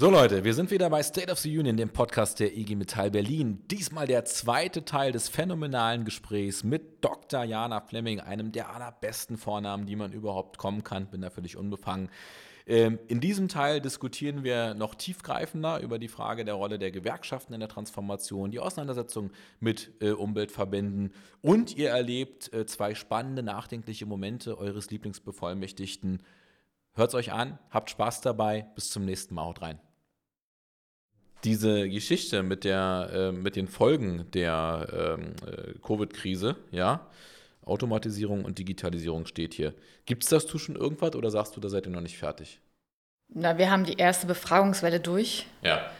So Leute, wir sind wieder bei State of the Union, dem Podcast der IG Metall Berlin. Diesmal der zweite Teil des phänomenalen Gesprächs mit Dr. Jana Fleming, einem der allerbesten Vornamen, die man überhaupt kommen kann. Bin da völlig unbefangen. Ähm, in diesem Teil diskutieren wir noch tiefgreifender über die Frage der Rolle der Gewerkschaften in der Transformation, die Auseinandersetzung mit äh, Umweltverbänden und ihr erlebt äh, zwei spannende, nachdenkliche Momente eures Lieblingsbevollmächtigten. Hört es euch an, habt Spaß dabei, bis zum nächsten Mal, haut rein diese Geschichte mit, der, äh, mit den Folgen der ähm, äh, Covid-Krise, ja, Automatisierung und Digitalisierung steht hier. Gibt es dazu schon irgendwas oder sagst du, da seid ihr noch nicht fertig? Na, wir haben die erste Befragungswelle durch. Ja.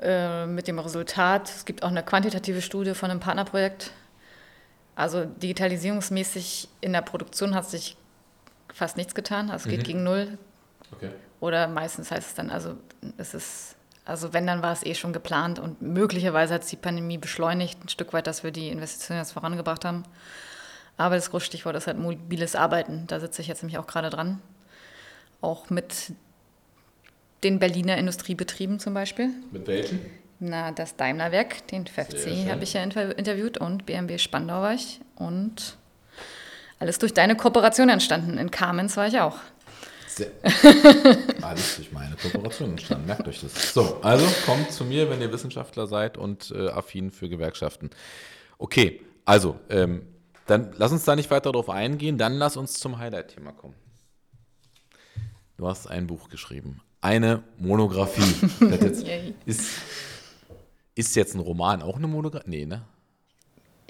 Äh, mit dem Resultat, es gibt auch eine quantitative Studie von einem Partnerprojekt. Also digitalisierungsmäßig in der Produktion hat sich fast nichts getan. Also es geht mhm. gegen null. Okay. Oder meistens heißt es dann, also es ist also wenn, dann war es eh schon geplant und möglicherweise hat es die Pandemie beschleunigt, ein Stück weit, dass wir die Investitionen jetzt vorangebracht haben. Aber das große Stichwort ist halt mobiles Arbeiten. Da sitze ich jetzt nämlich auch gerade dran. Auch mit den Berliner Industriebetrieben zum Beispiel. Mit welchen? Na, das Daimlerwerk, den FFC habe ich ja interviewt und BMW Spandau war ich. Und alles durch deine Kooperation entstanden. In Kamenz war ich auch. Sehr, alles durch meine Kooperation entstanden. Merkt euch das. So, also kommt zu mir, wenn ihr Wissenschaftler seid und äh, affin für Gewerkschaften. Okay, also, ähm, dann lass uns da nicht weiter drauf eingehen. Dann lass uns zum Highlight-Thema kommen. Du hast ein Buch geschrieben. Eine Monographie. jetzt, ist, ist jetzt ein Roman auch eine Monographie? Nee, ne?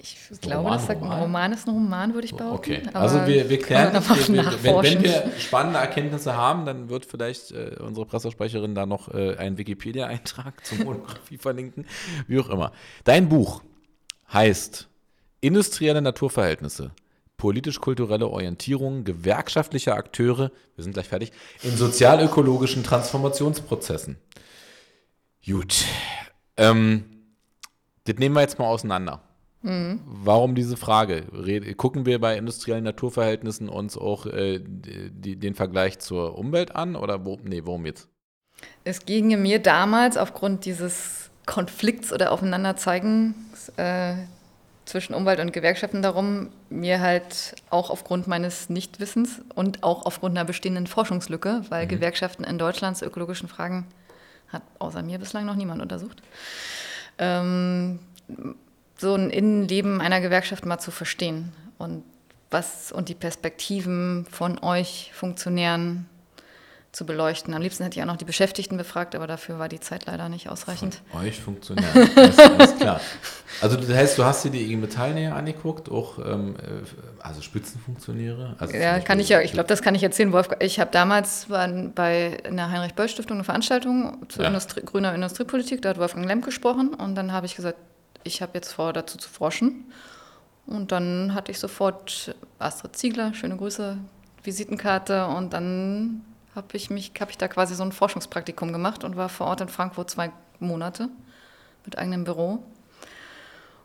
Ich glaube, Roman, das sagt, Roman? Roman ist ein Roman, würde ich behaupten. Okay, also wir, wir klären das. Wenn, wenn, wir spannende Erkenntnisse haben, dann wird vielleicht äh, unsere Pressesprecherin da noch äh, einen Wikipedia-Eintrag zur Monographie verlinken, wie auch immer. Dein Buch heißt Industrielle Naturverhältnisse, politisch-kulturelle Orientierung gewerkschaftlicher Akteure, wir sind gleich fertig, in sozial-ökologischen Transformationsprozessen. Gut. Ähm, das nehmen wir jetzt mal auseinander. Mhm. Warum diese Frage? Gucken wir bei industriellen Naturverhältnissen uns auch äh, die, den Vergleich zur Umwelt an oder wo, nee, worum jetzt? Es ginge mir damals aufgrund dieses Konflikts oder Aufeinanderzeigens äh, zwischen Umwelt und Gewerkschaften darum, mir halt auch aufgrund meines Nichtwissens und auch aufgrund einer bestehenden Forschungslücke, weil mhm. Gewerkschaften in Deutschland zu ökologischen Fragen hat außer mir bislang noch niemand untersucht. Ähm, so ein Innenleben einer Gewerkschaft mal zu verstehen und was und die Perspektiven von euch Funktionären zu beleuchten. Am liebsten hätte ich auch noch die Beschäftigten befragt, aber dafür war die Zeit leider nicht ausreichend. Von euch Funktionären, alles, alles klar. Also das heißt, du hast dir die IG Metall näher angeguckt, auch ähm, äh, also Spitzenfunktionäre? Also ja, kann ich ja, ich glaube, das kann ich erzählen, Wolfgang. Ich habe damals bei in der Heinrich-Böll-Stiftung eine Veranstaltung zu ja. Industrie, grüner Industriepolitik, da hat Wolfgang Lemp gesprochen und dann habe ich gesagt, ich habe jetzt vor, dazu zu forschen. Und dann hatte ich sofort Astrid Ziegler, schöne Grüße, Visitenkarte. Und dann habe ich, mich, ich da quasi so ein Forschungspraktikum gemacht und war vor Ort in Frankfurt zwei Monate mit eigenem Büro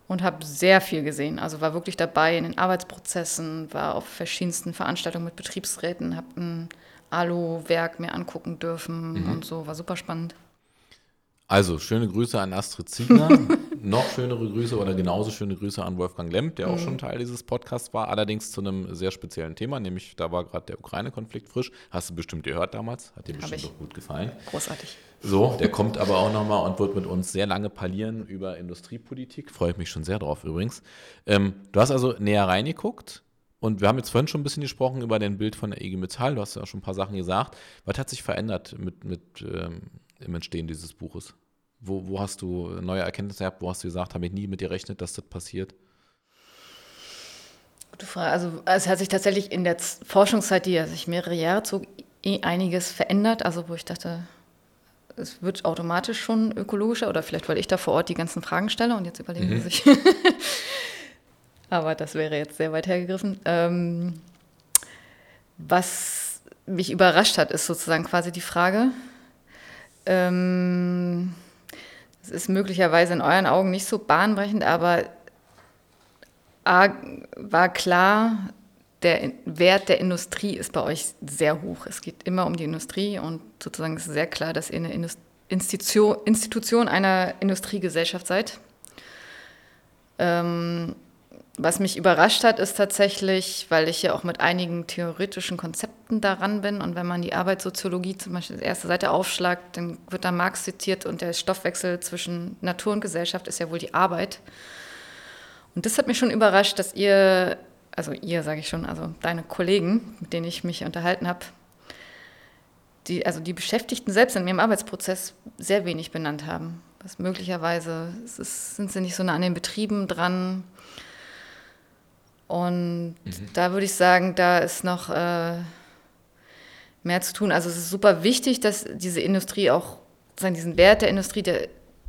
und habe sehr viel gesehen. Also war wirklich dabei in den Arbeitsprozessen, war auf verschiedensten Veranstaltungen mit Betriebsräten, habe ein Alu-Werk mir angucken dürfen mhm. und so, war super spannend. Also, schöne Grüße an Astrid Ziegler. Noch schönere Grüße oder genauso schöne Grüße an Wolfgang Lemp, der mhm. auch schon Teil dieses Podcasts war, allerdings zu einem sehr speziellen Thema, nämlich da war gerade der Ukraine-Konflikt frisch. Hast du bestimmt gehört damals, hat dir bestimmt auch gut gefallen. Großartig. So, der kommt aber auch nochmal und wird mit uns sehr lange parlieren über Industriepolitik. Freue ich mich schon sehr drauf übrigens. Ähm, du hast also näher reingeguckt. Und wir haben jetzt vorhin schon ein bisschen gesprochen über dein Bild von der IG Metall. Du hast ja auch schon ein paar Sachen gesagt. Was hat sich verändert mit, mit ähm, im Entstehen dieses Buches? Wo, wo hast du neue Erkenntnisse gehabt? Wo hast du gesagt, habe ich nie mit dir gerechnet, dass das passiert? Gute Frage. Also es hat sich tatsächlich in der Forschungszeit, die sich mehrere Jahre zog, eh einiges verändert. Also wo ich dachte, es wird automatisch schon ökologischer oder vielleicht, weil ich da vor Ort die ganzen Fragen stelle und jetzt überlegen mhm. sie sich. Aber das wäre jetzt sehr weit hergegriffen. Ähm, was mich überrascht hat, ist sozusagen quasi die Frage, ähm, ist möglicherweise in euren Augen nicht so bahnbrechend, aber A, war klar, der Wert der Industrie ist bei euch sehr hoch. Es geht immer um die Industrie und sozusagen ist sehr klar, dass ihr eine Institution, Institution einer Industriegesellschaft seid. Ähm, was mich überrascht hat, ist tatsächlich, weil ich ja auch mit einigen theoretischen Konzepten daran bin und wenn man die Arbeitssoziologie zum Beispiel die erste Seite aufschlagt, dann wird da Marx zitiert und der Stoffwechsel zwischen Natur und Gesellschaft ist ja wohl die Arbeit. Und das hat mich schon überrascht, dass ihr, also ihr sage ich schon, also deine Kollegen, mit denen ich mich unterhalten habe, die, also die Beschäftigten selbst in ihrem Arbeitsprozess sehr wenig benannt haben. Was möglicherweise ist, sind sie nicht so nah an den Betrieben dran und mhm. da würde ich sagen, da ist noch äh, mehr zu tun. Also es ist super wichtig, dass diese Industrie auch, sagen, diesen Wert der Industrie, der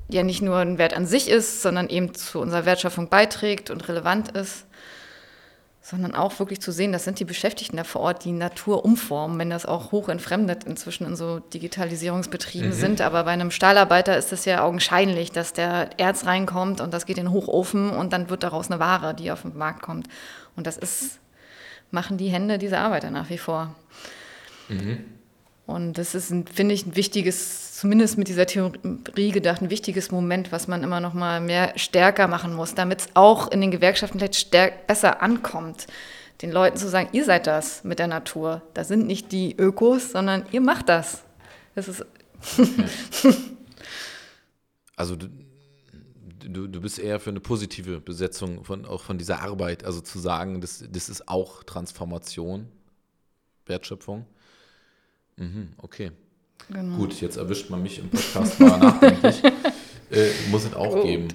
ja nicht nur ein Wert an sich ist, sondern eben zu unserer Wertschöpfung beiträgt und relevant ist, sondern auch wirklich zu sehen, das sind die Beschäftigten da vor Ort, die Natur umformen, wenn das auch hoch entfremdet inzwischen in so Digitalisierungsbetrieben mhm. sind. Aber bei einem Stahlarbeiter ist es ja augenscheinlich, dass der Erz reinkommt und das geht in den Hochofen und dann wird daraus eine Ware, die auf den Markt kommt. Und das ist, machen die Hände dieser Arbeiter nach wie vor. Mhm. Und das ist, finde ich, ein wichtiges, zumindest mit dieser Theorie gedacht, ein wichtiges Moment, was man immer noch mal mehr stärker machen muss, damit es auch in den Gewerkschaften vielleicht besser ankommt, den Leuten zu sagen, ihr seid das mit der Natur. Das sind nicht die Ökos, sondern ihr macht das. Das ist also du, du, du bist eher für eine positive Besetzung von, auch von dieser Arbeit, also zu sagen, das, das ist auch Transformation, Wertschöpfung. Mhm, okay. Genau. Gut, jetzt erwischt man mich im Podcast mal nachdenklich. äh, muss es auch Gut. geben.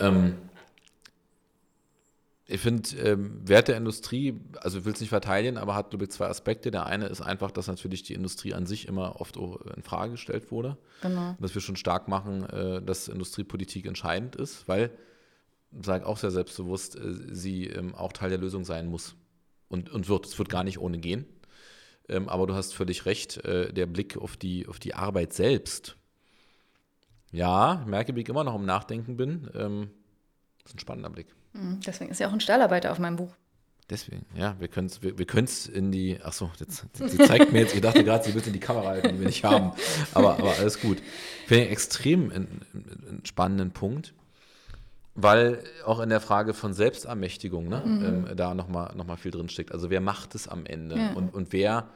Ähm, ich finde, ähm, Wert der Industrie, also ich will es nicht verteidigen, aber hat, glaube ich, zwei Aspekte. Der eine ist einfach, dass natürlich die Industrie an sich immer oft in Frage gestellt wurde. Genau. Dass wir schon stark machen, äh, dass Industriepolitik entscheidend ist, weil, sage auch sehr selbstbewusst, äh, sie ähm, auch Teil der Lösung sein muss und, und wird. Es wird gar nicht ohne gehen. Ähm, aber du hast völlig recht, äh, der Blick auf die, auf die Arbeit selbst. Ja, ich merke, wie ich immer noch im Nachdenken bin. Ähm, das ist ein spannender Blick. Mhm, deswegen ist ja auch ein Stahlarbeiter auf meinem Buch. Deswegen, ja, wir können es wir, wir in die, achso, jetzt, sie zeigt mir jetzt, ich dachte gerade, sie wird in die Kamera halten, die wir nicht haben. Aber, aber alles gut. Finde ich extrem einen spannenden Punkt, weil auch in der Frage von Selbstermächtigung ne, mhm. ähm, da nochmal noch mal viel drinsteckt. Also wer macht es am Ende ja. und, und wer,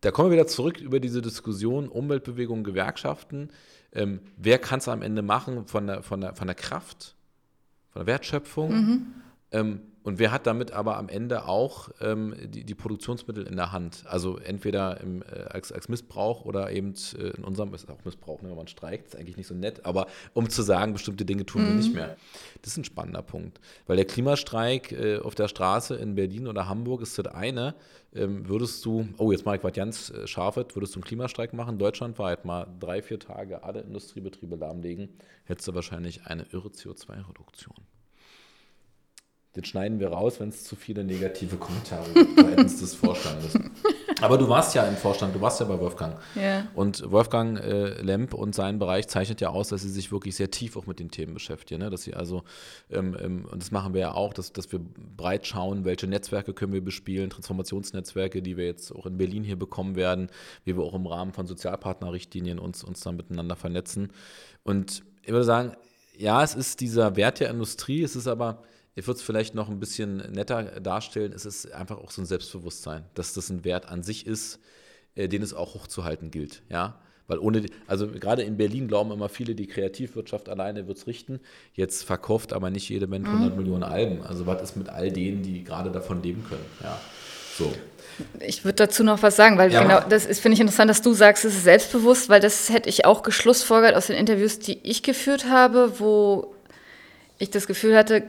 da kommen wir wieder zurück über diese Diskussion Umweltbewegung, Gewerkschaften. Ähm, wer kann es am Ende machen von der, von, der, von der Kraft, von der Wertschöpfung? Mhm. Ähm, und wer hat damit aber am Ende auch ähm, die, die, Produktionsmittel in der Hand? Also entweder im, äh, als, als, Missbrauch oder eben äh, in unserem ist auch Missbrauch, ne, wenn man streikt, ist eigentlich nicht so nett, aber um zu sagen, bestimmte Dinge tun mhm. wir nicht mehr. Das ist ein spannender Punkt. Weil der Klimastreik äh, auf der Straße in Berlin oder Hamburg ist das eine. Ähm, würdest du, oh, jetzt mache ich was ganz äh, Scharfes, würdest du einen Klimastreik machen, deutschlandweit mal drei, vier Tage alle Industriebetriebe lahmlegen, hättest du wahrscheinlich eine irre CO2-Reduktion. Den schneiden wir raus, wenn es zu viele negative Kommentare gibt seitens des Vorstandes. Aber du warst ja im Vorstand, du warst ja bei Wolfgang. Ja. Und Wolfgang äh, Lemp und sein Bereich zeichnet ja aus, dass sie sich wirklich sehr tief auch mit den Themen beschäftigen. Ne? Dass sie also, ähm, ähm, und das machen wir ja auch, dass, dass wir breit schauen, welche Netzwerke können wir bespielen, Transformationsnetzwerke, die wir jetzt auch in Berlin hier bekommen werden, wie wir auch im Rahmen von Sozialpartnerrichtlinien uns, uns dann miteinander vernetzen. Und ich würde sagen, ja, es ist dieser Wert der Industrie, es ist aber ich würde es vielleicht noch ein bisschen netter darstellen, es ist einfach auch so ein Selbstbewusstsein, dass das ein Wert an sich ist, äh, den es auch hochzuhalten gilt. Ja? Weil ohne, also gerade in Berlin glauben immer viele, die Kreativwirtschaft alleine wird es richten. Jetzt verkauft aber nicht jede Band 100 mhm. Millionen Alben. Also was ist mit all denen, die gerade davon leben können? Ja, so. Ich würde dazu noch was sagen, weil ja. genau, das finde ich interessant, dass du sagst, es ist selbstbewusst, weil das hätte ich auch geschlussfolgert aus den Interviews, die ich geführt habe, wo ich das Gefühl hatte,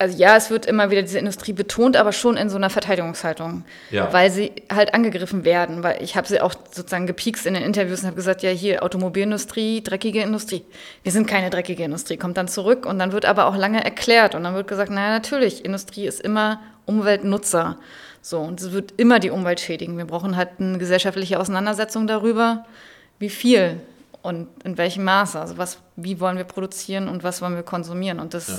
also ja, es wird immer wieder diese Industrie betont, aber schon in so einer Verteidigungshaltung, ja. weil sie halt angegriffen werden. Weil ich habe sie auch sozusagen gepiekst in den Interviews und habe gesagt, ja hier Automobilindustrie, dreckige Industrie. Wir sind keine dreckige Industrie. Kommt dann zurück und dann wird aber auch lange erklärt und dann wird gesagt, naja natürlich, Industrie ist immer Umweltnutzer. So und es wird immer die Umwelt schädigen. Wir brauchen halt eine gesellschaftliche Auseinandersetzung darüber, wie viel und in welchem Maße. Also was, wie wollen wir produzieren und was wollen wir konsumieren und das ja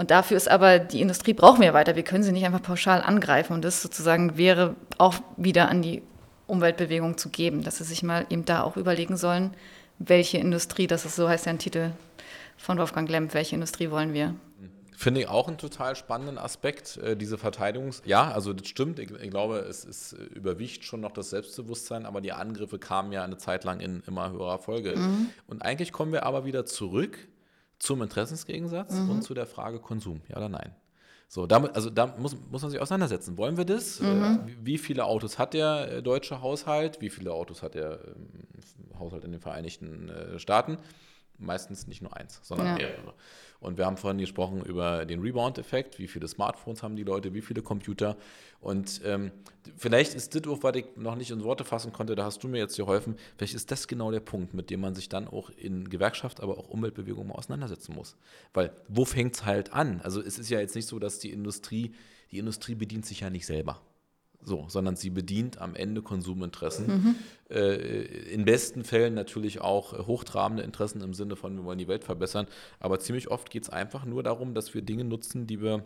und dafür ist aber, die Industrie brauchen wir weiter. Wir können sie nicht einfach pauschal angreifen. Und das sozusagen wäre auch wieder an die Umweltbewegung zu geben, dass sie sich mal eben da auch überlegen sollen, welche Industrie, das ist so heißt ja ein Titel von Wolfgang Lemp, welche Industrie wollen wir? Finde ich auch einen total spannenden Aspekt, äh, diese Verteidigungs-, ja, also das stimmt, ich, ich, glaube, es, es überwiegt schon noch das Selbstbewusstsein, aber die Angriffe kamen ja eine Zeit lang in immer höherer Folge. Mhm. Und eigentlich kommen wir aber wieder zurück zum Interessensgegensatz mhm. und zu der Frage Konsum, ja oder nein. So, damit, also da muss, muss man sich auseinandersetzen. Wollen wir das? Mhm. Äh, wie viele Autos hat der äh, deutsche Haushalt? Wie viele Autos hat der äh, Haushalt in den Vereinigten äh, Staaten? Meistens nicht nur eins, sondern ja. mehrere. Und wir haben vorhin gesprochen über den Rebound-Effekt, wie viele Smartphones haben die Leute, wie viele Computer. Und ähm, vielleicht ist das was ich noch nicht in Worte fassen konnte, da hast du mir jetzt geholfen, vielleicht ist das genau der Punkt, mit dem man sich dann auch in Gewerkschaft, aber auch Umweltbewegung mal auseinandersetzen muss. Weil wo fängt es halt an? Also es ist ja jetzt nicht so, dass die Industrie, die Industrie bedient sich ja nicht selber. So, sondern sie bedient am Ende Konsuminteressen. Mhm. Äh, in besten Fällen natürlich auch hochtrabende Interessen im Sinne von, wir wollen die Welt verbessern. Aber ziemlich oft geht es einfach nur darum, dass wir Dinge nutzen, die wir,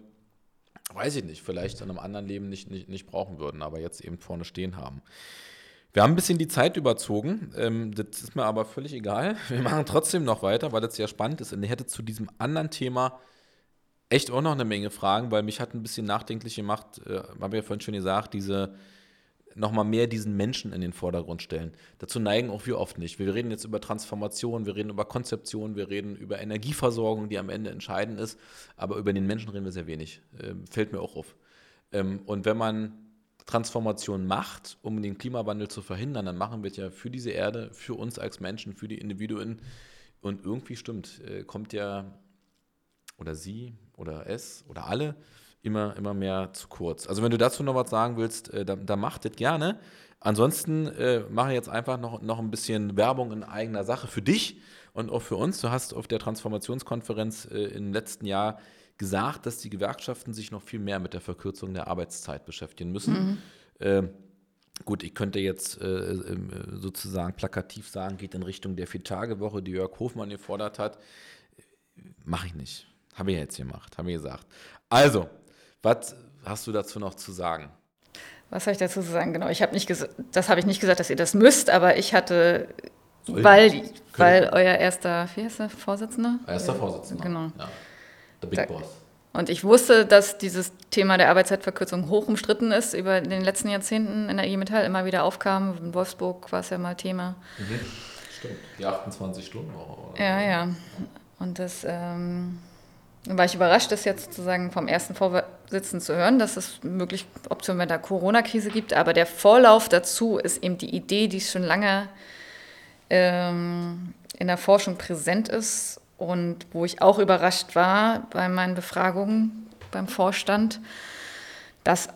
weiß ich nicht, vielleicht in einem anderen Leben nicht, nicht, nicht brauchen würden, aber jetzt eben vorne stehen haben. Wir haben ein bisschen die Zeit überzogen. Ähm, das ist mir aber völlig egal. Wir machen trotzdem noch weiter, weil das sehr spannend ist. Und ich hätte zu diesem anderen Thema echt auch noch eine Menge Fragen, weil mich hat ein bisschen nachdenklich gemacht, äh, habe ja vorhin schon gesagt, diese nochmal mehr diesen Menschen in den Vordergrund stellen. Dazu neigen auch wir oft nicht. Wir reden jetzt über Transformation, wir reden über Konzeption, wir reden über Energieversorgung, die am Ende entscheidend ist, aber über den Menschen reden wir sehr wenig. Ähm, fällt mir auch auf. Ähm, und wenn man Transformation macht, um den Klimawandel zu verhindern, dann machen wir es ja für diese Erde, für uns als Menschen, für die Individuen. Und irgendwie stimmt, äh, kommt ja oder sie oder es oder alle immer, immer mehr zu kurz. Also wenn du dazu noch was sagen willst, äh, dann, dann mach das gerne. Ansonsten äh, mache ich jetzt einfach noch, noch ein bisschen Werbung in eigener Sache für dich und auch für uns. Du hast auf der Transformationskonferenz äh, im letzten Jahr gesagt, dass die Gewerkschaften sich noch viel mehr mit der Verkürzung der Arbeitszeit beschäftigen müssen. Mhm. Äh, gut, ich könnte jetzt äh, ähm, sozusagen plakativ sagen, geht in Richtung der Vier-Tage-Woche, die Jörg Hofmann gefordert hat. Mache ich nicht. Habe ich jetzt gemacht, habe ich gesagt. Also, was hast du dazu noch zu sagen? Was soll ich dazu sagen? Genau, ich habe nicht gesagt, das habe ich nicht gesagt, dass ihr das müsst, aber ich hatte, weil, weil euer erster, wie heißt der, Vorsitzender? Erster Vorsitzender. Genau. Ja. Der Big da, Boss. Und ich wusste, dass dieses Thema der Arbeitszeitverkürzung hoch umstritten ist, über den letzten Jahrzehnten in der IG Metall immer wieder aufkam. In Wolfsburg war es ja mal Thema. Mhm. Stimmt, die 28 Stunden Woche. Ja, ja. Und das ähm, war ich überrascht, das jetzt sozusagen vom ersten Vorsitzenden zu hören, dass es möglich Optionen bei der Corona-Krise gibt. Aber der Vorlauf dazu ist eben die Idee, die schon lange ähm, in der Forschung präsent ist und wo ich auch überrascht war bei meinen Befragungen beim Vorstand, dass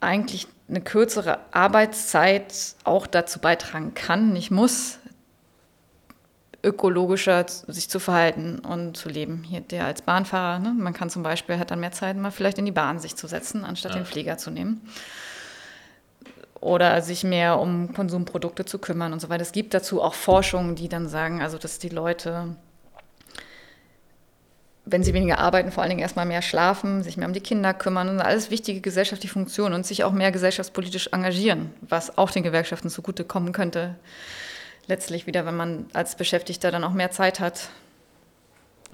eigentlich eine kürzere Arbeitszeit auch dazu beitragen kann, nicht muss, ökologischer sich zu verhalten und zu leben. Hier der als Bahnfahrer, ne? man kann zum Beispiel, hat dann mehr Zeit, mal vielleicht in die Bahn sich zu setzen, anstatt ja. den Flieger zu nehmen. Oder sich mehr um Konsumprodukte zu kümmern und so weiter. Es gibt dazu auch Forschungen, die dann sagen, also dass die Leute, wenn sie weniger arbeiten, vor allen Dingen erstmal mehr schlafen, sich mehr um die Kinder kümmern und alles wichtige gesellschaftliche Funktionen und sich auch mehr gesellschaftspolitisch engagieren, was auch den Gewerkschaften zugutekommen könnte letztlich wieder, wenn man als Beschäftigter dann auch mehr Zeit hat,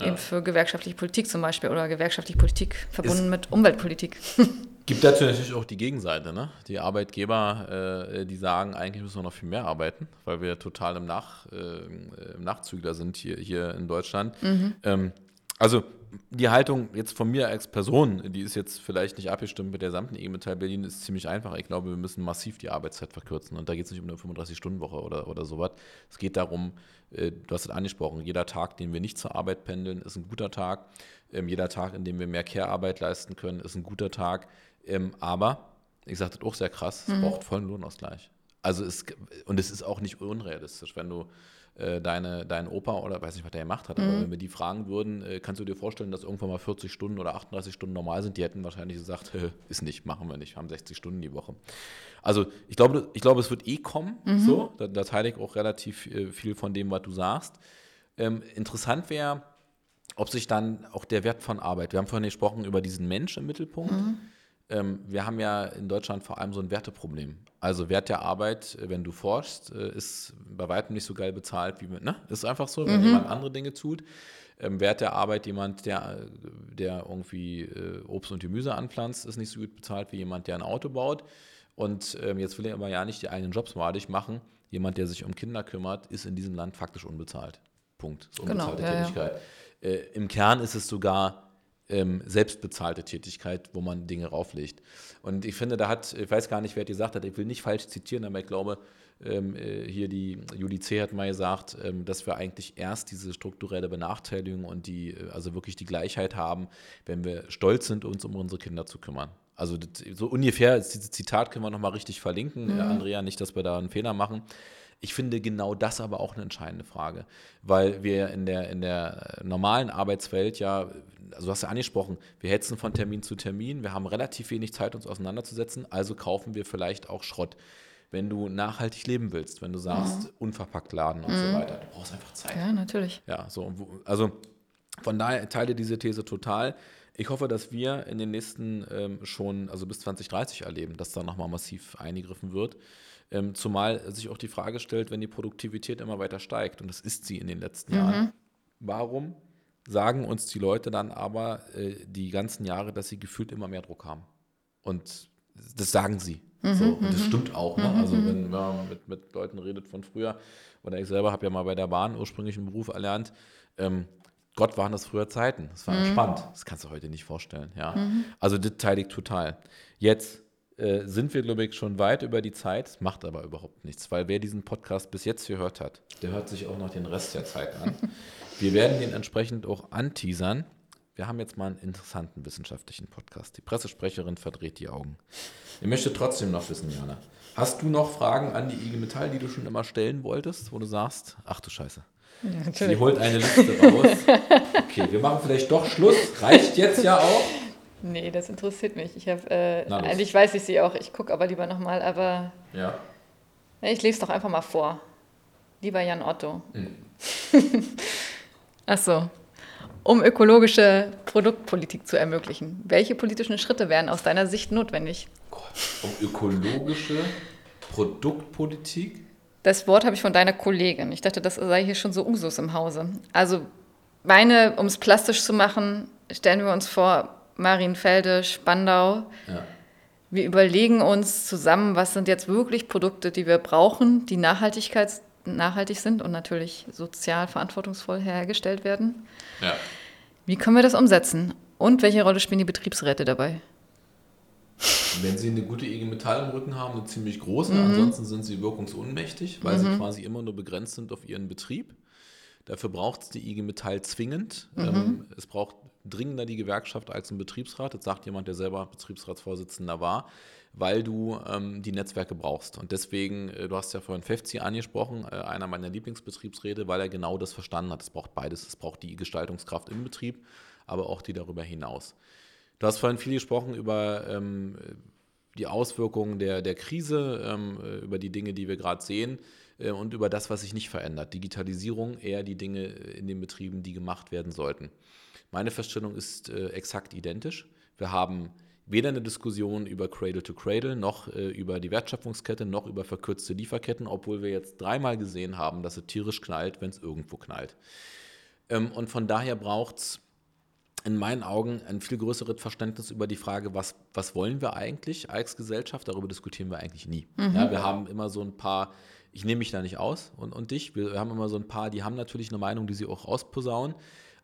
ja. eben für gewerkschaftliche Politik zum Beispiel oder gewerkschaftliche Politik verbunden es mit Umweltpolitik. Gibt dazu natürlich auch die Gegenseite, ne? Die Arbeitgeber, äh, die sagen, eigentlich müssen wir noch viel mehr arbeiten, weil wir total im, Nach, äh, im Nachzügler sind hier, hier in Deutschland. Mhm. Ähm, also die Haltung jetzt von mir als Person, die ist jetzt vielleicht nicht abgestimmt mit der gesamten IG Metall Berlin, ist ziemlich einfach. Ich glaube, wir müssen massiv die Arbeitszeit verkürzen. Und da geht es nicht um eine 35-Stunden-Woche oder, oder sowas. Es geht darum, äh, du hast es angesprochen, jeder Tag, den wir nicht zur Arbeit pendeln, ist ein guter Tag. Ähm, jeder Tag, in dem wir mehr Care-Arbeit leisten können, ist ein guter Tag. Ähm, aber, ich sage das auch sehr krass, es mhm. braucht vollen Lohnausgleich. Also es, und es ist auch nicht unrealistisch, wenn du äh, deine, dein Opa oder weiß nicht, was der gemacht hat, mhm. aber wenn wir die fragen würden, äh, kannst du dir vorstellen, dass irgendwann mal 40 Stunden oder 38 Stunden normal sind, die hätten wahrscheinlich gesagt, ist nicht, machen wir nicht, haben 60 Stunden die Woche. Also ich glaube, ich glaube, es wird eh kommen, mhm. so, da, da, teile ich auch relativ äh, viel von dem, was du sagst. Ähm, interessant wäre, ob sich dann auch der Wert von Arbeit, wir haben vorhin gesprochen über diesen Mensch im Mittelpunkt, mhm. Ähm, wir haben ja in Deutschland vor allem so ein Werteproblem. Also Wert der Arbeit, äh, wenn du forschst, äh, ist bei weitem nicht so geil bezahlt wie mit, ne? Ist einfach so, wenn mhm. jemand andere Dinge tut. Ähm, Wert der Arbeit, jemand, der, der irgendwie äh, Obst und Gemüse anpflanzt, ist nicht so gut bezahlt wie jemand, der ein Auto baut. Und ähm, jetzt will ich aber ja nicht die eigenen Jobs madig machen. Jemand, der sich um Kinder kümmert, ist in diesem Land faktisch unbezahlt. Punkt. Das ist genau, unbezahlte genau, ja, Tätigkeit. Ja. Äh, Im Kern ist es sogar ähm, selbstbezahlte Tätigkeit, wo man Dinge rauflegt. Und ich finde, da hat, ich weiß gar nicht, wer gesagt hat, ich will nicht falsch zitieren, aber ich glaube, ähm, äh, hier die Julie C. hat mal gesagt, ähm, dass wir eigentlich erst diese strukturelle Benachteiligung und die, äh, also wirklich die Gleichheit haben, wenn wir stolz sind, uns um unsere Kinder zu kümmern. Also das, so ungefähr, dieses Zitat können wir nochmal richtig verlinken, mhm. Andrea, nicht, dass wir da einen Fehler machen. Ich finde genau das aber auch eine entscheidende Frage, weil wir in der, in der normalen Arbeitswelt ja, also du hast ja angesprochen, wir hetzen von Termin zu Termin, wir haben relativ wenig Zeit, uns auseinanderzusetzen, also kaufen wir vielleicht auch Schrott. Wenn du nachhaltig leben willst, wenn du sagst, mhm. unverpackt laden und mhm. so weiter, du brauchst einfach Zeit. Ja, natürlich. Ja, so, also von daher teile diese These total. Ich hoffe, dass wir in den nächsten ähm, schon, also bis 2030 erleben, dass da nochmal massiv eingegriffen wird. Ähm, zumal sich auch die Frage stellt, wenn die Produktivität immer weiter steigt, und das ist sie in den letzten mhm. Jahren, warum sagen uns die Leute dann aber äh, die ganzen Jahre, dass sie gefühlt immer mehr Druck haben? Und das sagen sie. Mhm, so, und das mhm. stimmt auch. Ne? Also mhm, wenn man mit, mit Leuten redet von früher, oder ich selber habe ja mal bei der Bahn ursprünglich einen Beruf erlernt, ähm, Gott waren das früher Zeiten. Das war mhm. entspannt. Das kannst du heute nicht vorstellen. Ja? Mhm. Also das teile ich total. Jetzt äh, sind wir, glaube ich, schon weit über die Zeit, macht aber überhaupt nichts, weil wer diesen Podcast bis jetzt gehört hat, der hört sich auch noch den Rest der Zeit an. wir werden den entsprechend auch anteasern. Wir haben jetzt mal einen interessanten wissenschaftlichen Podcast. Die Pressesprecherin verdreht die Augen. Ich möchte trotzdem noch wissen, Jana, hast du noch Fragen an die IG Metall, die du schon immer stellen wolltest, wo du sagst, ach du Scheiße. Ja, Sie holt eine Liste raus. Okay, wir machen vielleicht doch Schluss. Reicht jetzt ja auch. Nee, das interessiert mich. Ich habe äh, eigentlich weiß ich sie auch. Ich gucke aber lieber nochmal. Aber ja. ich lese doch einfach mal vor. Lieber Jan Otto. Mhm. Ach so. Um ökologische Produktpolitik zu ermöglichen, welche politischen Schritte wären aus deiner Sicht notwendig? Um ökologische Produktpolitik? Das Wort habe ich von deiner Kollegin. Ich dachte, das sei hier schon so Usus im Hause. Also meine, um es plastisch zu machen, stellen wir uns vor, Marienfelde, Spandau. Ja. Wir überlegen uns zusammen, was sind jetzt wirklich Produkte, die wir brauchen, die Nachhaltigkeits nachhaltig sind und natürlich sozial verantwortungsvoll hergestellt werden. Ja. Wie können wir das umsetzen? Und welche Rolle spielen die Betriebsräte dabei? Wenn sie eine gute IG Metall im Rücken haben, eine ziemlich große, mhm. ansonsten sind sie wirkungsunmächtig, weil mhm. sie quasi immer nur begrenzt sind auf ihren Betrieb. Dafür braucht es die IG Metall zwingend. Mhm. Ähm, es braucht dringender die Gewerkschaft als ein Betriebsrat. Das sagt jemand, der selber Betriebsratsvorsitzender war, weil du ähm, die Netzwerke brauchst. Und deswegen, äh, du hast ja vorhin Fefzi angesprochen, äh, einer meiner Lieblingsbetriebsräte, weil er genau das verstanden hat. Es braucht beides. Es braucht die Gestaltungskraft im Betrieb, aber auch die darüber hinaus. Du hast vorhin viel gesprochen über ähm, die Auswirkungen der, der Krise, ähm, äh, über die Dinge, die wir gerade sehen äh, und über das, was sich nicht verändert. Digitalisierung, eher die Dinge in den Betrieben, die gemacht werden sollten. Meine Feststellung ist äh, exakt identisch. Wir haben weder eine Diskussion über Cradle to Cradle noch äh, über die Wertschöpfungskette noch über verkürzte Lieferketten, obwohl wir jetzt dreimal gesehen haben, dass es tierisch knallt, wenn es irgendwo knallt. Ähm, und von daher braucht es in meinen Augen ein viel größeres Verständnis über die Frage, was, was wollen wir eigentlich als Gesellschaft? Darüber diskutieren wir eigentlich nie. Mhm. Ja, wir haben immer so ein paar, ich nehme mich da nicht aus und, und dich, wir haben immer so ein paar, die haben natürlich eine Meinung, die sie auch rausposaunen.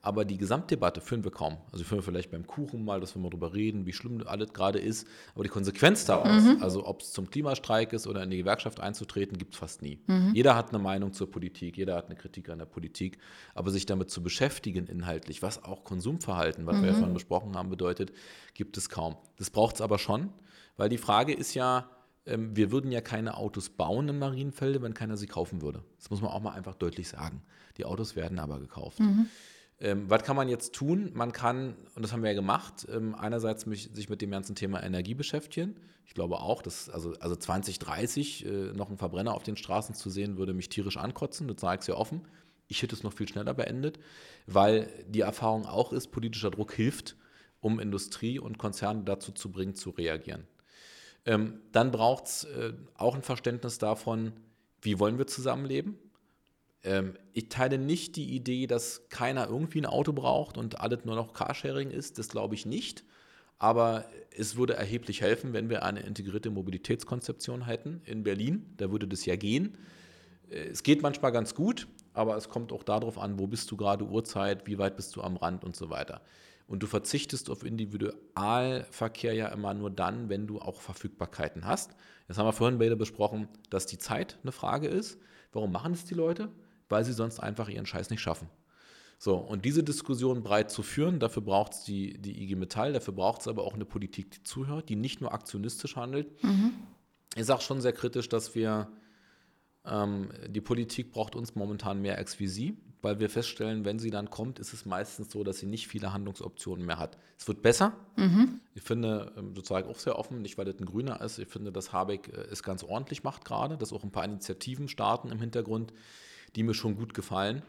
Aber die Gesamtdebatte führen wir kaum. Also führen wir vielleicht beim Kuchen mal, dass wir mal drüber reden, wie schlimm alles gerade ist. Aber die Konsequenz daraus, mhm. also ob es zum Klimastreik ist oder in die Gewerkschaft einzutreten, gibt es fast nie. Mhm. Jeder hat eine Meinung zur Politik, jeder hat eine Kritik an der Politik. Aber sich damit zu beschäftigen inhaltlich, was auch Konsumverhalten, was mhm. wir ja mhm. vorhin besprochen haben, bedeutet, gibt es kaum. Das braucht es aber schon, weil die Frage ist ja, ähm, wir würden ja keine Autos bauen in Marienfelde, wenn keiner sie kaufen würde. Das muss man auch mal einfach deutlich sagen. Die Autos werden aber gekauft. Mhm. Ähm, was kann man jetzt tun? Man kann, und das haben wir ja gemacht, ähm, einerseits mich, sich mit dem ganzen Thema Energie beschäftigen. Ich glaube auch, dass also, also 2030 äh, noch einen Verbrenner auf den Straßen zu sehen, würde mich tierisch ankotzen. Das sage ich sehr offen. Ich hätte es noch viel schneller beendet, weil die Erfahrung auch ist, politischer Druck hilft um Industrie und Konzerne dazu zu bringen, zu reagieren. Ähm, dann braucht es äh, auch ein Verständnis davon, wie wollen wir zusammenleben. Ähm, ich teile nicht die Idee, dass keiner irgendwie ein Auto braucht und alles nur noch Carsharing ist. Das glaube ich nicht. Aber es würde erheblich helfen, wenn wir eine integrierte Mobilitätskonzeption hätten in Berlin. Da würde das ja gehen. Äh, es geht manchmal ganz gut, aber es kommt auch darauf an, wo bist du gerade Uhrzeit, wie weit bist du am Rand und so weiter. Und du verzichtest auf Individualverkehr ja immer nur dann, wenn du auch Verfügbarkeiten hast. Jetzt haben wir vorhin beide besprochen, dass die Zeit eine Frage ist. Warum machen es die Leute? Weil sie sonst einfach ihren Scheiß nicht schaffen. So, und diese Diskussion breit zu führen, dafür braucht es die, die IG Metall, dafür braucht es aber auch eine Politik, die zuhört, die nicht nur aktionistisch handelt. Mhm. Ich sage schon sehr kritisch, dass wir, ähm, die Politik braucht uns momentan mehr als wie sie weil wir feststellen, wenn sie dann kommt, ist es meistens so, dass sie nicht viele Handlungsoptionen mehr hat. Es wird besser. Mhm. Ich finde ähm, sozusagen auch sehr offen, nicht weil das ein Grüner ist. Ich finde, dass Habeck äh, es ganz ordentlich macht gerade, dass auch ein paar Initiativen starten im Hintergrund, die mir schon gut gefallen.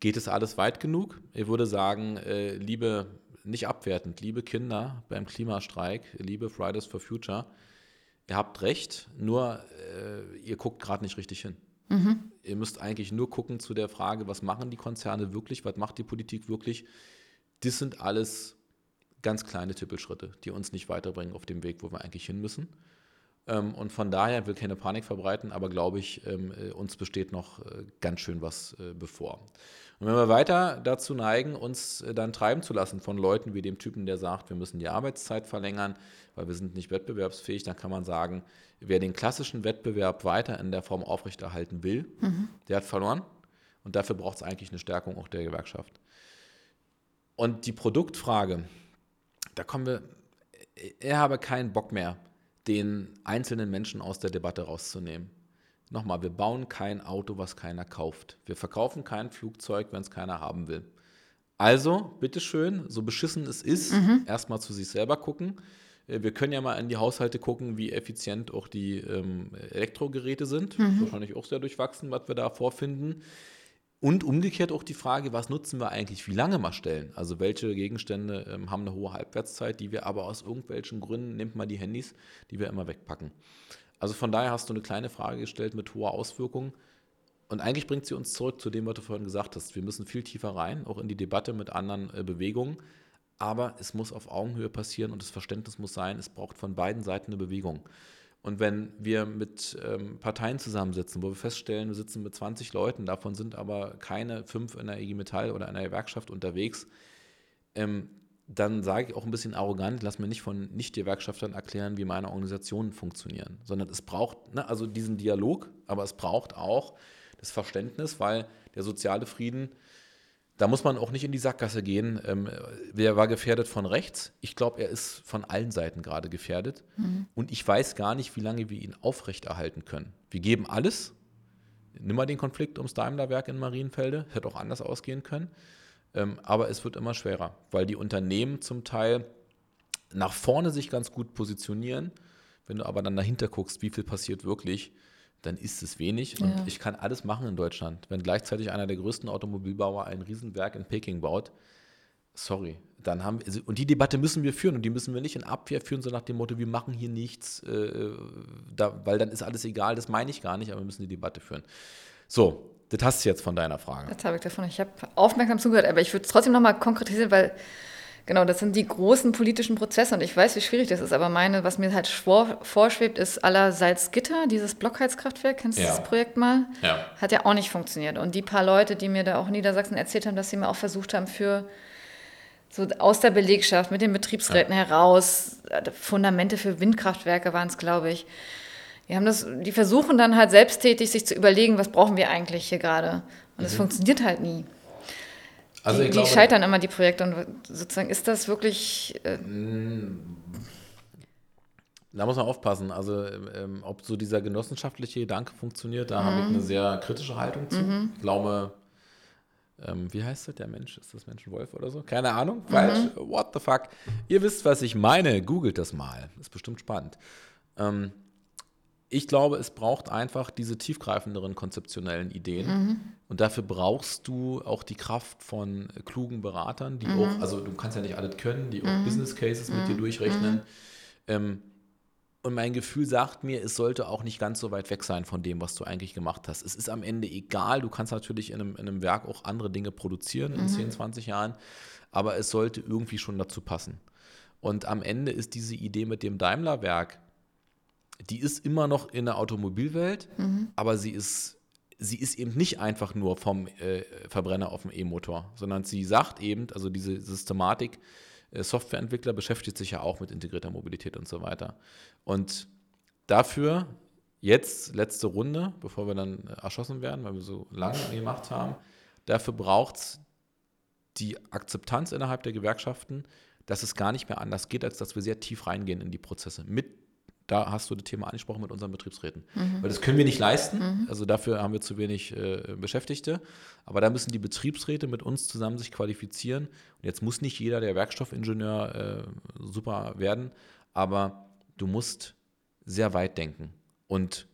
Geht es alles weit genug? Ich würde sagen, äh, liebe, nicht abwertend, liebe Kinder beim Klimastreik, liebe Fridays for Future, ihr habt recht, nur äh, ihr guckt gerade nicht richtig hin. Mhm. Ihr müsst eigentlich nur gucken zu der Frage, was machen die Konzerne wirklich, was macht die Politik wirklich. Das sind alles ganz kleine Tippelschritte, die uns nicht weiterbringen auf dem Weg, wo wir eigentlich hin müssen. Ähm, und von daher will keine Panik verbreiten, aber glaube ich, ähm, äh, uns besteht noch äh, ganz schön was äh, bevor. Und wenn wir weiter dazu neigen, uns dann treiben zu lassen von Leuten wie dem Typen, der sagt, wir müssen die Arbeitszeit verlängern, weil wir sind nicht wettbewerbsfähig, dann kann man sagen, wer den klassischen Wettbewerb weiter in der Form aufrechterhalten will, mhm. der hat verloren. Und dafür braucht es eigentlich eine Stärkung auch der Gewerkschaft. Und die Produktfrage, da kommen wir, ich habe keinen Bock mehr, den einzelnen Menschen aus der Debatte rauszunehmen. Nochmal, wir bauen kein Auto, was keiner kauft. Wir verkaufen kein Flugzeug, wenn es keiner haben will. Also, bitteschön, so beschissen es ist, mhm. erstmal zu sich selber gucken. Äh, wir können ja mal in die Haushalte gucken, wie effizient auch die ähm, Elektrogeräte sind. Mhm. Wahrscheinlich auch sehr durchwachsen, was wir da vorfinden. Und umgekehrt auch die Frage, was nutzen wir eigentlich, wie lange mal stellen? Also welche Gegenstände ähm, haben eine hohe Halbwertszeit, die wir aber aus irgendwelchen Gründen, nimmt mal die Handys, die wir immer wegpacken. Also von daher hast du eine kleine Frage gestellt mit hoher Auswirkung. Und eigentlich bringt sie uns zurück zu dem, was du vorhin gesagt hast. Wir müssen viel tiefer rein, auch in die Debatte mit anderen äh, Bewegungen aber es muss auf Augenhöhe passieren und das Verständnis muss sein, es braucht von beiden Seiten eine Bewegung. Und wenn wir mit ähm, Parteien zusammensitzen, wo wir feststellen, wir sitzen mit 20 Leuten, davon sind aber keine fünf in der IG Metall oder einer Gewerkschaft unterwegs, ähm, dann sage ich auch ein bisschen arrogant, lass mir nicht von Nicht-Gewerkschaftern erklären, wie meine Organisationen funktionieren, sondern es braucht ne, also diesen Dialog, aber es braucht auch das Verständnis, weil der soziale Frieden da muss man auch nicht in die Sackgasse gehen. Ähm, wer war gefährdet von rechts? Ich glaube, er ist von allen Seiten gerade gefährdet. Mhm. Und ich weiß gar nicht, wie lange wir ihn aufrechterhalten können. Wir geben alles. Nimm mal den Konflikt ums Daimlerwerk in Marienfelde. Hätte auch anders ausgehen können. Ähm, aber es wird immer schwerer, weil die Unternehmen zum Teil nach vorne sich ganz gut positionieren. Wenn du aber dann dahinter guckst, wie viel passiert wirklich, dann ist es wenig. Und ja. ich kann alles machen in Deutschland. Wenn gleichzeitig einer der größten Automobilbauer ein Riesenwerk in Peking baut, sorry, dann haben wir, und die Debatte müssen wir führen und die müssen wir nicht in Abwehr führen, so nach dem Motto, wir machen hier nichts, äh, da, weil dann ist alles egal, das meine ich gar nicht, aber wir müssen die Debatte führen. So, das hast du jetzt von deiner Frage. Das habe ich davon. Ich habe aufmerksam zugehört, aber ich würde es trotzdem nochmal konkretisieren, weil Genau, das sind die großen politischen Prozesse und ich weiß, wie schwierig das ist, aber meine, was mir halt vorschwebt, ist aller Salzgitter, dieses Blockheizkraftwerk, kennst du ja. das Projekt mal? Ja. Hat ja auch nicht funktioniert. Und die paar Leute, die mir da auch in Niedersachsen erzählt haben, dass sie mir auch versucht haben, für so aus der Belegschaft mit den Betriebsräten ja. heraus, äh, Fundamente für Windkraftwerke waren es, glaube ich. Die, haben das, die versuchen dann halt selbsttätig sich zu überlegen, was brauchen wir eigentlich hier gerade. Und es mhm. funktioniert halt nie. Also die, glaube, die, scheitern immer die Projekte und sozusagen ist das wirklich. Äh mm. da muss man aufpassen. Also, ähm, ob so dieser genossenschaftliche Gedanke funktioniert, da mhm. habe ich eine sehr kritische Haltung zu. Mhm. Ich glaube, ähm, wie heißt das, der Mensch? Ist das Menschenwolf oder so? Keine Ahnung. Falsch. Mhm. What the fuck? Ihr wisst, was ich meine. Googelt das mal. Ist bestimmt spannend. Ähm, ich glaube, es braucht einfach diese tiefgreifenderen konzeptionellen Ideen. Mhm. Und dafür brauchst du auch die Kraft von klugen Beratern, die mhm. auch, also du kannst ja nicht alles können, die auch mhm. Business Cases mit dir mhm. durchrechnen. Mhm. Ähm, und mein Gefühl sagt mir, es sollte auch nicht ganz so weit weg sein von dem, was du eigentlich gemacht hast. Es ist am Ende egal, du kannst natürlich in einem, in einem Werk auch andere Dinge produzieren in 10, 20 Jahren, aber es sollte irgendwie schon dazu passen. Und am Ende ist diese Idee mit dem Daimler-Werk, die ist immer noch in der Automobilwelt, mhm. aber sie ist, sie ist eben nicht einfach nur vom äh, Verbrenner auf dem E-Motor, sondern sie sagt eben, also diese Systematik, äh, Softwareentwickler beschäftigt sich ja auch mit integrierter Mobilität und so weiter. Und dafür jetzt letzte Runde, bevor wir dann erschossen werden, weil wir so lange gemacht haben, dafür braucht es die Akzeptanz innerhalb der Gewerkschaften, dass es gar nicht mehr anders geht, als dass wir sehr tief reingehen in die Prozesse. Mit, da hast du das Thema angesprochen mit unseren Betriebsräten. Mhm. Weil das können wir nicht leisten. Mhm. Also dafür haben wir zu wenig äh, Beschäftigte. Aber da müssen die Betriebsräte mit uns zusammen sich qualifizieren. Und jetzt muss nicht jeder der Werkstoffingenieur äh, super werden, aber du musst sehr weit denken. Und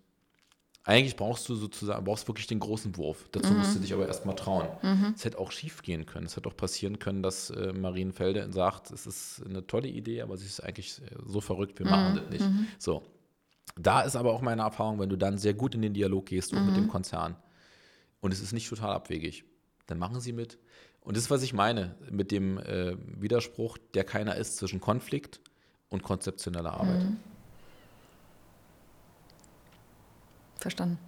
eigentlich brauchst du sozusagen, brauchst wirklich den großen Wurf. Dazu mhm. musst du dich aber erstmal trauen. Mhm. Es hätte auch schief gehen können. Es hätte auch passieren können, dass äh, Marienfelde sagt, es ist eine tolle Idee, aber sie ist eigentlich äh, so verrückt, wir mhm. machen das nicht. Mhm. So. Da ist aber auch meine Erfahrung, wenn du dann sehr gut in den Dialog gehst und mit dem mhm. Konzern und es ist nicht total abwegig, dann machen sie mit. Und das ist, was ich meine mit dem äh, Widerspruch, der keiner ist zwischen Konflikt und konzeptioneller Arbeit. Mhm. Verstanden.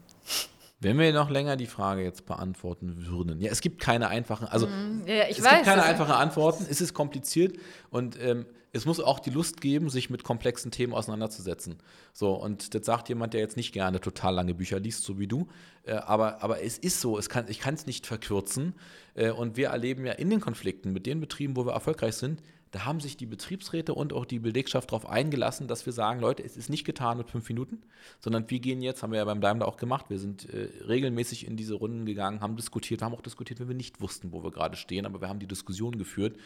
Wenn wir noch länger die Frage jetzt beantworten würden. Ja, es gibt keine einfachen, also mhm. ja, es weiß, gibt keine einfachen Antworten. Es ist kompliziert und ähm, es muss auch die Lust geben, sich mit komplexen Themen auseinanderzusetzen. So, und das sagt jemand, der jetzt nicht gerne total lange Bücher liest, so wie du. Äh, aber, aber es ist so, es kann, ich kann es nicht verkürzen. Äh, und wir erleben ja in den Konflikten mit den Betrieben, wo wir erfolgreich sind, da haben sich die Betriebsräte und auch die Belegschaft darauf eingelassen, dass wir sagen, Leute, es ist nicht getan mit fünf Minuten, sondern wir gehen jetzt, haben wir ja beim Daimler auch gemacht, wir sind äh, regelmäßig in diese Runden gegangen, haben diskutiert, haben auch diskutiert, wenn wir nicht wussten, wo wir gerade stehen, aber wir haben die Diskussion geführt.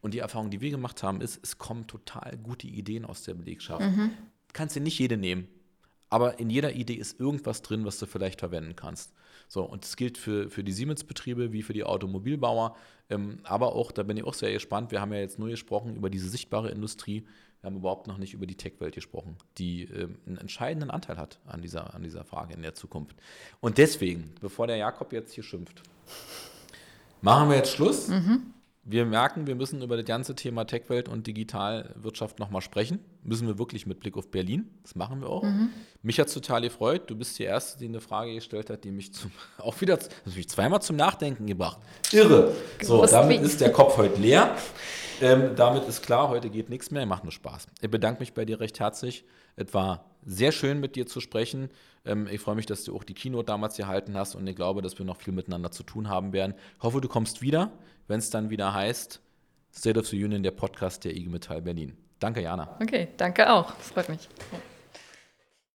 Und die Erfahrung, die wir gemacht haben, ist, es kommen total gute Ideen aus der Belegschaft. Mhm. Kannst du nicht jede nehmen, aber in jeder Idee ist irgendwas drin, was du vielleicht verwenden kannst. So, und das gilt für, für die Siemens-Betriebe wie für die Automobilbauer. Ähm, aber auch, da bin ich auch sehr gespannt, wir haben ja jetzt nur gesprochen über diese sichtbare Industrie. Wir haben überhaupt noch nicht über die Tech-Welt gesprochen, die ähm, einen entscheidenden Anteil hat an dieser, an dieser Frage in der Zukunft. Und deswegen, bevor der Jakob jetzt hier schimpft, machen wir jetzt Schluss. Mhm wir merken, wir müssen über das ganze Thema Tech-Welt und Digitalwirtschaft nochmal sprechen. Müssen wir wirklich mit Blick auf Berlin. Das machen wir auch. Mhm. Mich hat es total gefreut. Du bist die Erste, die eine Frage gestellt hat, die mich zum, auch wieder mich zweimal zum Nachdenken gebracht. Irre. So, damit ist der Kopf heute leer. Ähm, damit ist klar, heute geht nichts mehr. Macht nur Spaß. Ich bedanke mich bei dir recht herzlich. Es war sehr schön, mit dir zu sprechen. Ähm, ich freue mich, dass du auch die Keynote damals gehalten hast und ich glaube, dass wir noch viel miteinander zu tun haben werden. Ich hoffe, du kommst wieder, wenn es dann wieder heißt State of the Union, der Podcast der IG Metall Berlin. Danke, Jana. Okay, danke auch. Das freut mich.